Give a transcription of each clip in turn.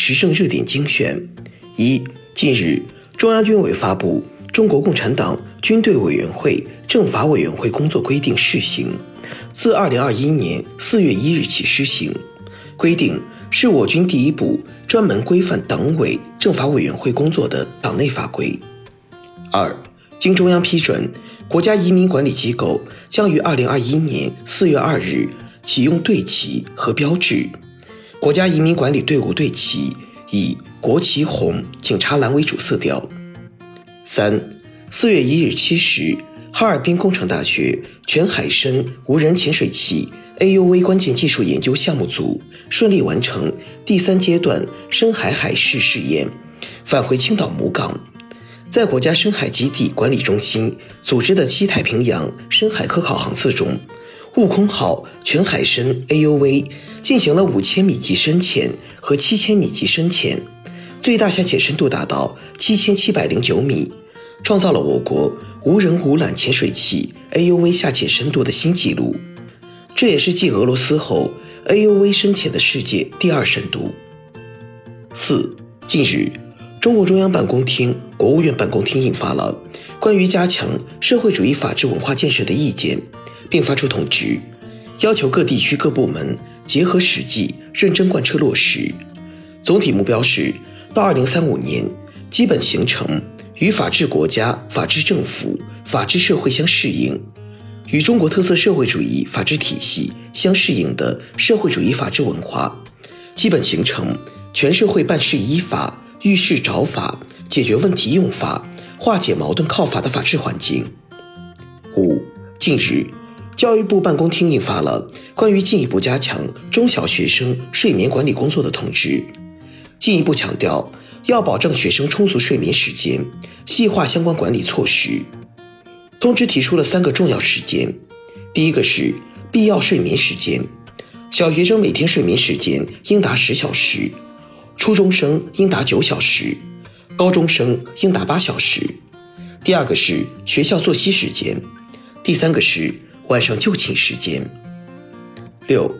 时政热点精选：一、近日，中央军委发布《中国共产党军队委员会政法委员会工作规定（试行）》，自二零二一年四月一日起施行。规定是我军第一部专门规范党委政法委员会工作的党内法规。二、经中央批准，国家移民管理机构将于二零二一年四月二日启用队旗和标志。国家移民管理队伍队旗以国旗红、警察蓝为主色调。三、四月一日七时，哈尔滨工程大学全海深无人潜水器 AUV 关键技术研究项目组顺利完成第三阶段深海海试试验，返回青岛母港。在国家深海基地管理中心组织的西太平洋深海科考航次中，悟空号全海深 AUV。进行了五千米级深潜和七千米级深潜，最大下潜深度达到七千七百零九米，创造了我国无人无缆潜水器 AUV 下潜深度的新纪录。这也是继俄罗斯后 AUV 深潜的世界第二深度。四，近日，中共中央办公厅、国务院办公厅印发了关于加强社会主义法治文化建设的意见，并发出通知，要求各地区各部门。结合实际，认真贯彻落实。总体目标是，到二零三五年，基本形成与法治国家、法治政府、法治社会相适应，与中国特色社会主义法治体系相适应的社会主义法治文化，基本形成全社会办事依法、遇事找法、解决问题用法、化解矛盾靠法的法治环境。五，近日。教育部办公厅印发了关于进一步加强中小学生睡眠管理工作的通知，进一步强调要保证学生充足睡眠时间，细化相关管理措施。通知提出了三个重要时间，第一个是必要睡眠时间，小学生每天睡眠时间应达十小时，初中生应达九小时，高中生应达八小时。第二个是学校作息时间，第三个是。晚上就寝时间。六，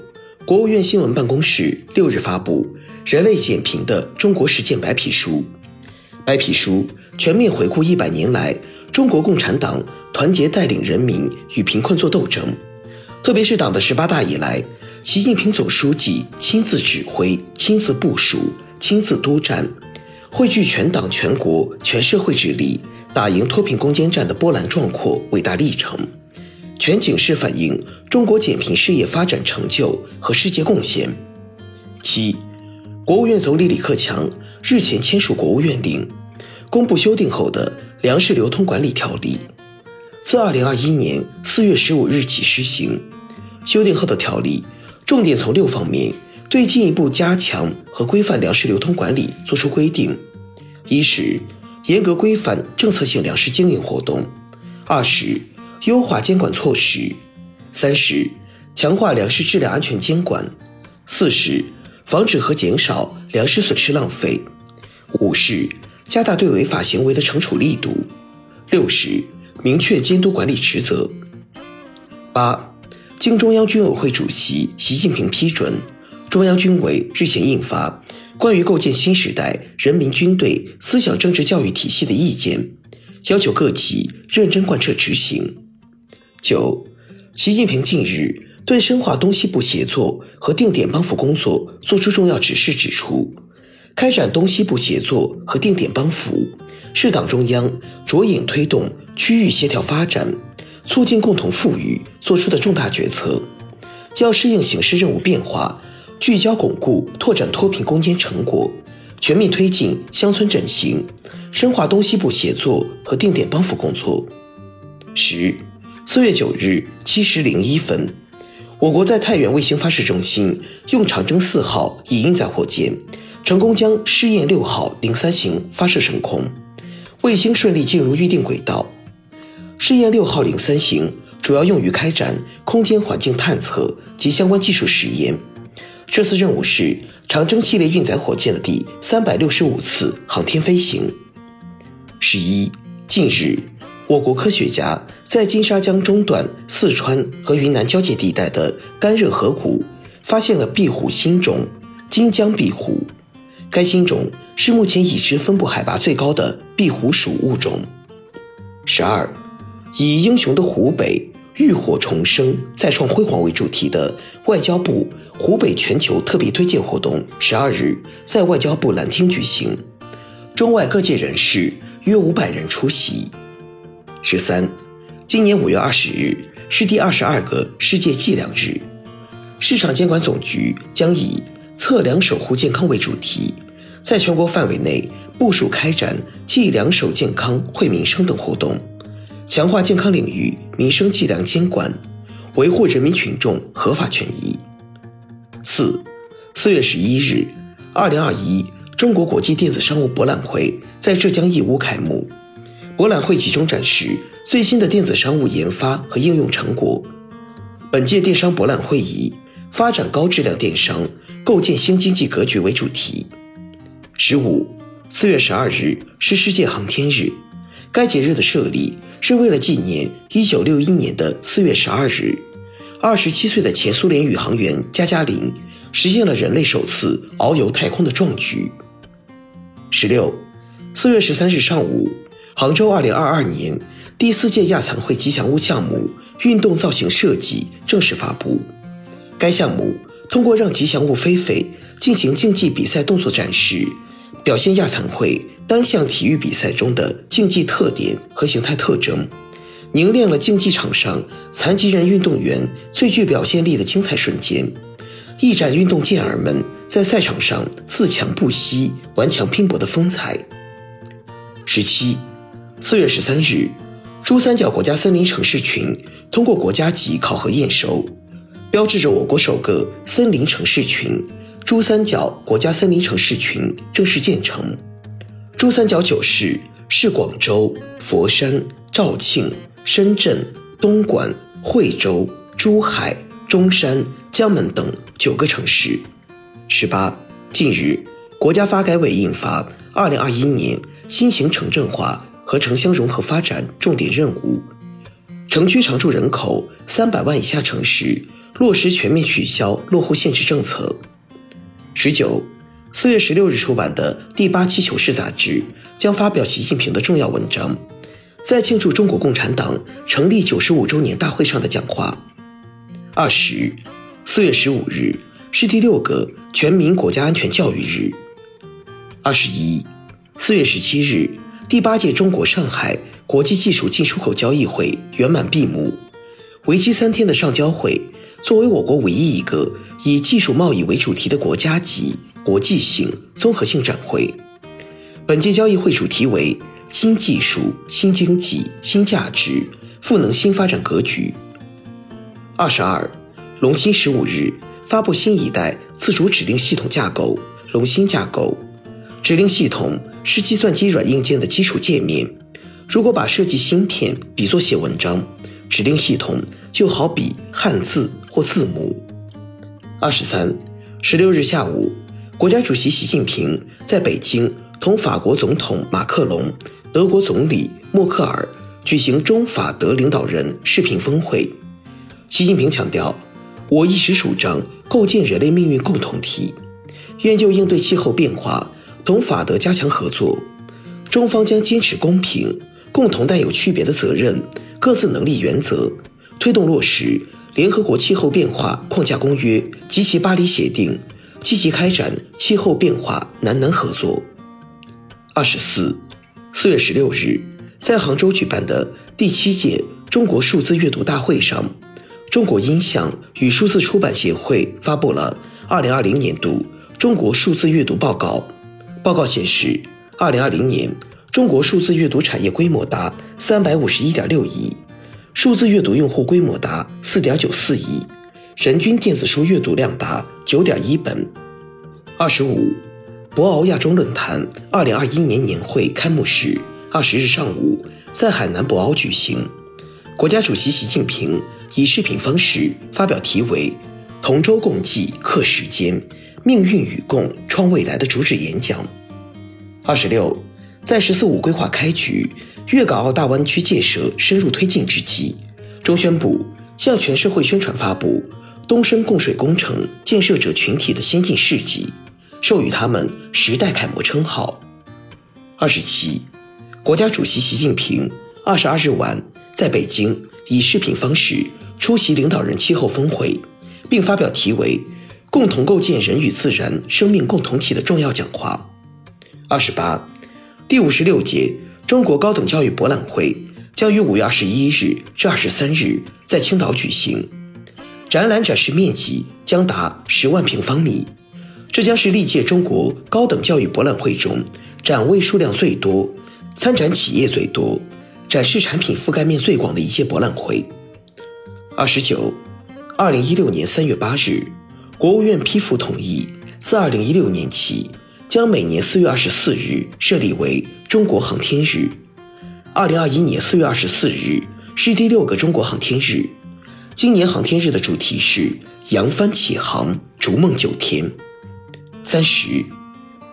国务院新闻办公室六日发布《人类减贫的中国实践白皮书》。白皮书全面回顾一百年来中国共产党团结带领人民与贫困作斗争，特别是党的十八大以来，习近平总书记亲自指挥、亲自部署、亲自督战，汇聚全党全国全社会之力，打赢脱贫攻坚战的波澜壮阔伟大历程。全景式反映中国减贫事业发展成就和世界贡献。七，国务院总理李克强日前签署国务院令，公布修订后的粮食流通管理条例，自二零二一年四月十五日起施行。修订后的条例重点从六方面对进一步加强和规范粮食流通管理作出规定：一是严格规范政策性粮食经营活动；二是。优化监管措施，三是强化粮食质量安全监管，四是防止和减少粮食损失浪费，五是加大对违法行为的惩处力度，六是明确监督管理职责。八，经中央军委会主席习近平批准，中央军委日前印发《关于构建新时代人民军队思想政治教育体系的意见》，要求各级认真贯彻执行。九，习近平近日对深化东西部协作和定点帮扶工作作出重要指示，指出，开展东西部协作和定点帮扶是党中央着眼推动区域协调发展、促进共同富裕作出的重大决策，要适应形势任务变化，聚焦巩固拓展脱贫攻坚成果，全面推进乡村振兴，深化东西部协作和定点帮扶工作。十。四月九日七时零一分，我国在太原卫星发射中心用长征四号乙运载火箭成功将试验六号零三型发射升空，卫星顺利进入预定轨道。试验六号零三型主要用于开展空间环境探测及相关技术实验。这次任务是长征系列运载火箭的第三百六十五次航天飞行。十一，近日，我国科学家在金沙江中段四川和云南交界地带的干热河谷发现了壁虎新种金江壁虎。该新种是目前已知分布海拔最高的壁虎属物种。十二，以英雄的湖北浴火重生、再创辉煌为主题的外交部湖北全球特别推介活动，十二日在外交部蓝厅举行，中外各界人士约五百人出席。十三，今年五月二十日是第二十二个世界计量日，市场监管总局将以测量守护健康为主题，在全国范围内部署开展计量守健康、惠民生等活动，强化健康领域民生计量监管，维护人民群众合法权益。四，四月十一日，二零二一中国国际电子商务博览会在浙江义乌开幕。博览会集中展示最新的电子商务研发和应用成果。本届电商博览会以发展高质量电商。构建新经济格局为主题。十五，四月十二日是世界航天日，该节日的设立是为了纪念一九六一年的四月十二日，二十七岁的前苏联宇航员加加林实现了人类首次遨游太空的壮举。十六，四月十三日上午，杭州二零二二年第四届亚残会吉祥物项目运动造型设计正式发布，该项目。通过让吉祥物菲菲进行竞技比赛动作展示，表现亚残会单项体育比赛中的竞技特点和形态特征，凝练了竞技场上残疾人运动员最具表现力的精彩瞬间，一展运动健儿们在赛场上自强不息、顽强拼搏的风采。十七，四月十三日，珠三角国家森林城市群通过国家级考核验收。标志着我国首个森林城市群——珠三角国家森林城市群正式建成。珠三角九市是广州、佛山、肇庆、深圳、东莞、惠州、珠海、中山、江门等九个城市。十八，近日，国家发改委印发《二零二一年新型城镇化和城乡融合发展重点任务》，城区常住人口三百万以下城市。落实全面取消落户限制政策。十九，四月十六日出版的第八期《求是》杂志将发表习近平的重要文章，在庆祝中国共产党成立九十五周年大会上的讲话。二十，四月十五日是第六个全民国家安全教育日。二十一，四月十七日，第八届中国上海国际技术进出口交易会圆满闭幕，为期三天的上交会。作为我国唯一一个以技术贸易为主题的国家级、国际性、综合性展会，本届交易会主题为“新技术、新经济、新价值，赋能新发展格局”。二十二，龙芯十五日发布新一代自主指令系统架构——龙芯架构。指令系统是计算机软硬件的基础界面。如果把设计芯片比作写文章，指令系统就好比汉字。或字母。二十三，十六日下午，国家主席习近平在北京同法国总统马克龙、德国总理默克尔举行中法德领导人视频峰会。习近平强调，我一直主张构建人类命运共同体，愿就应对气候变化同法德加强合作。中方将坚持公平、共同但有区别的责任、各自能力原则，推动落实。联合国气候变化框架公约及其巴黎协定，积极开展气候变化南南合作。二十四，四月十六日，在杭州举办的第七届中国数字阅读大会上，中国音像与数字出版协会发布了二零二零年度中国数字阅读报告。报告显示，二零二零年中国数字阅读产业规模达三百五十一点六亿。数字阅读用户规模达四点九四亿，人均电子书阅读量达九点一本。二十五，博鳌亚洲论坛二零二一年年会开幕式二十日上午在海南博鳌举行，国家主席习近平以视频方式发表题为“同舟共济克时艰，命运与共创未来”的主旨演讲。二十六，在“十四五”规划开局、粤港澳大湾区建设深入推进之际，中宣部向全社会宣传发布东深供水工程建设者群体的先进事迹。授予他们“时代楷模”称号。二十七，国家主席习近平二十二日晚在北京以视频方式出席领导人气候峰会，并发表题为“共同构建人与自然生命共同体”的重要讲话。二十八，第五十六届中国高等教育博览会将于五月二十一日至二十三日在青岛举行，展览展示面积将达十万平方米。这将是历届中国高等教育博览会中展位数量最多、参展企业最多、展示产品覆盖面最广的一届博览会。二十九，二零一六年三月八日，国务院批复同意，自二零一六年起，将每年四月二十四日设立为中国航天日。二零二一年四月二十四日是第六个中国航天日。今年航天日的主题是“扬帆起航，逐梦九天”。三十，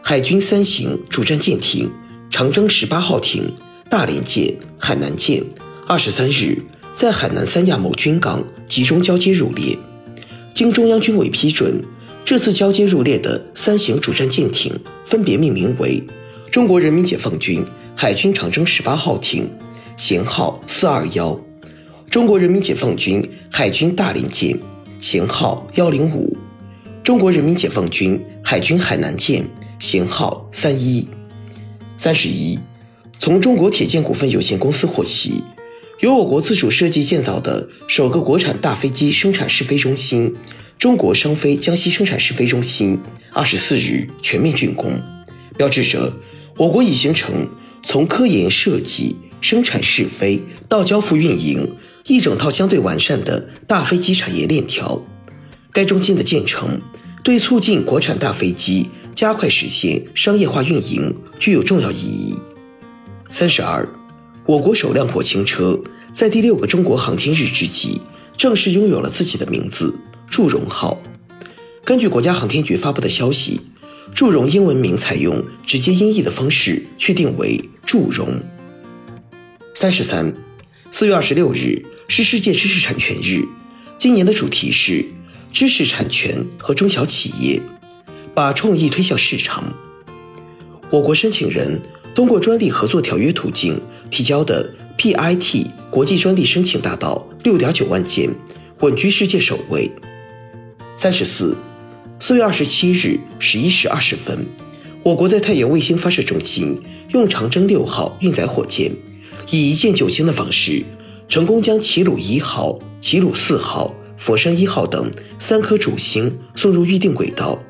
海军三型主战舰艇长征十八号艇、大连舰、海南舰，二十三日在海南三亚某军港集中交接入列。经中央军委批准，这次交接入列的三型主战舰艇分别命名为：中国人民解放军海军长征十八号艇，舷号四二幺；中国人民解放军海军大连舰，舷号幺零五。中国人民解放军海军海南舰舷号三一三十一，从中国铁建股份有限公司获悉，由我国自主设计建造的首个国产大飞机生产试飞中心——中国商飞江西生产试飞中心，二十四日全面竣工，标志着我国已形成从科研设计、生产试飞到交付运营一整套相对完善的大飞机产业链条。该中心的建成，对促进国产大飞机加快实现商业化运营具有重要意义。三十二，我国首辆火星车在第六个中国航天日之际，正式拥有了自己的名字——祝融号。根据国家航天局发布的消息，祝融英文名采用直接音译的方式确定为祝融。三十三，四月二十六日是世界知识产权日，今年的主题是。知识产权和中小企业把创意推向市场。我国申请人通过专利合作条约途径提交的 PIT 国际专利申请达到六点九万件，稳居世界首位。三十四，四月二十七日十一时二十分，我国在太原卫星发射中心用长征六号运载火箭，以一箭九星的方式，成功将齐鲁一号、齐鲁四号。佛山一号等三颗主星送入预定轨道。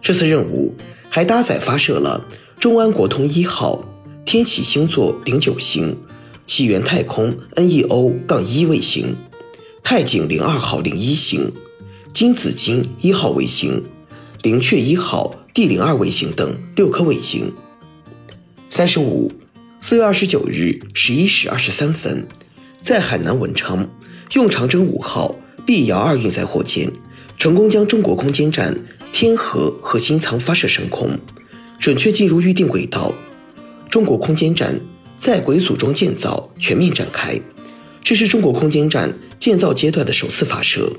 这次任务还搭载发射了中安国通一号、天启星座零九星、起源太空 NEO- 杠一卫星、太井零二号零一星、金紫金一号卫星、灵雀一号 D 零二卫星等六颗卫星。三十五，四月二十九日十一时二十三分，在海南文昌用长征五号。B 遥二运载火箭成功将中国空间站天河核心舱发射升空，准确进入预定轨道。中国空间站在轨组装建造全面展开，这是中国空间站建造阶段的首次发射。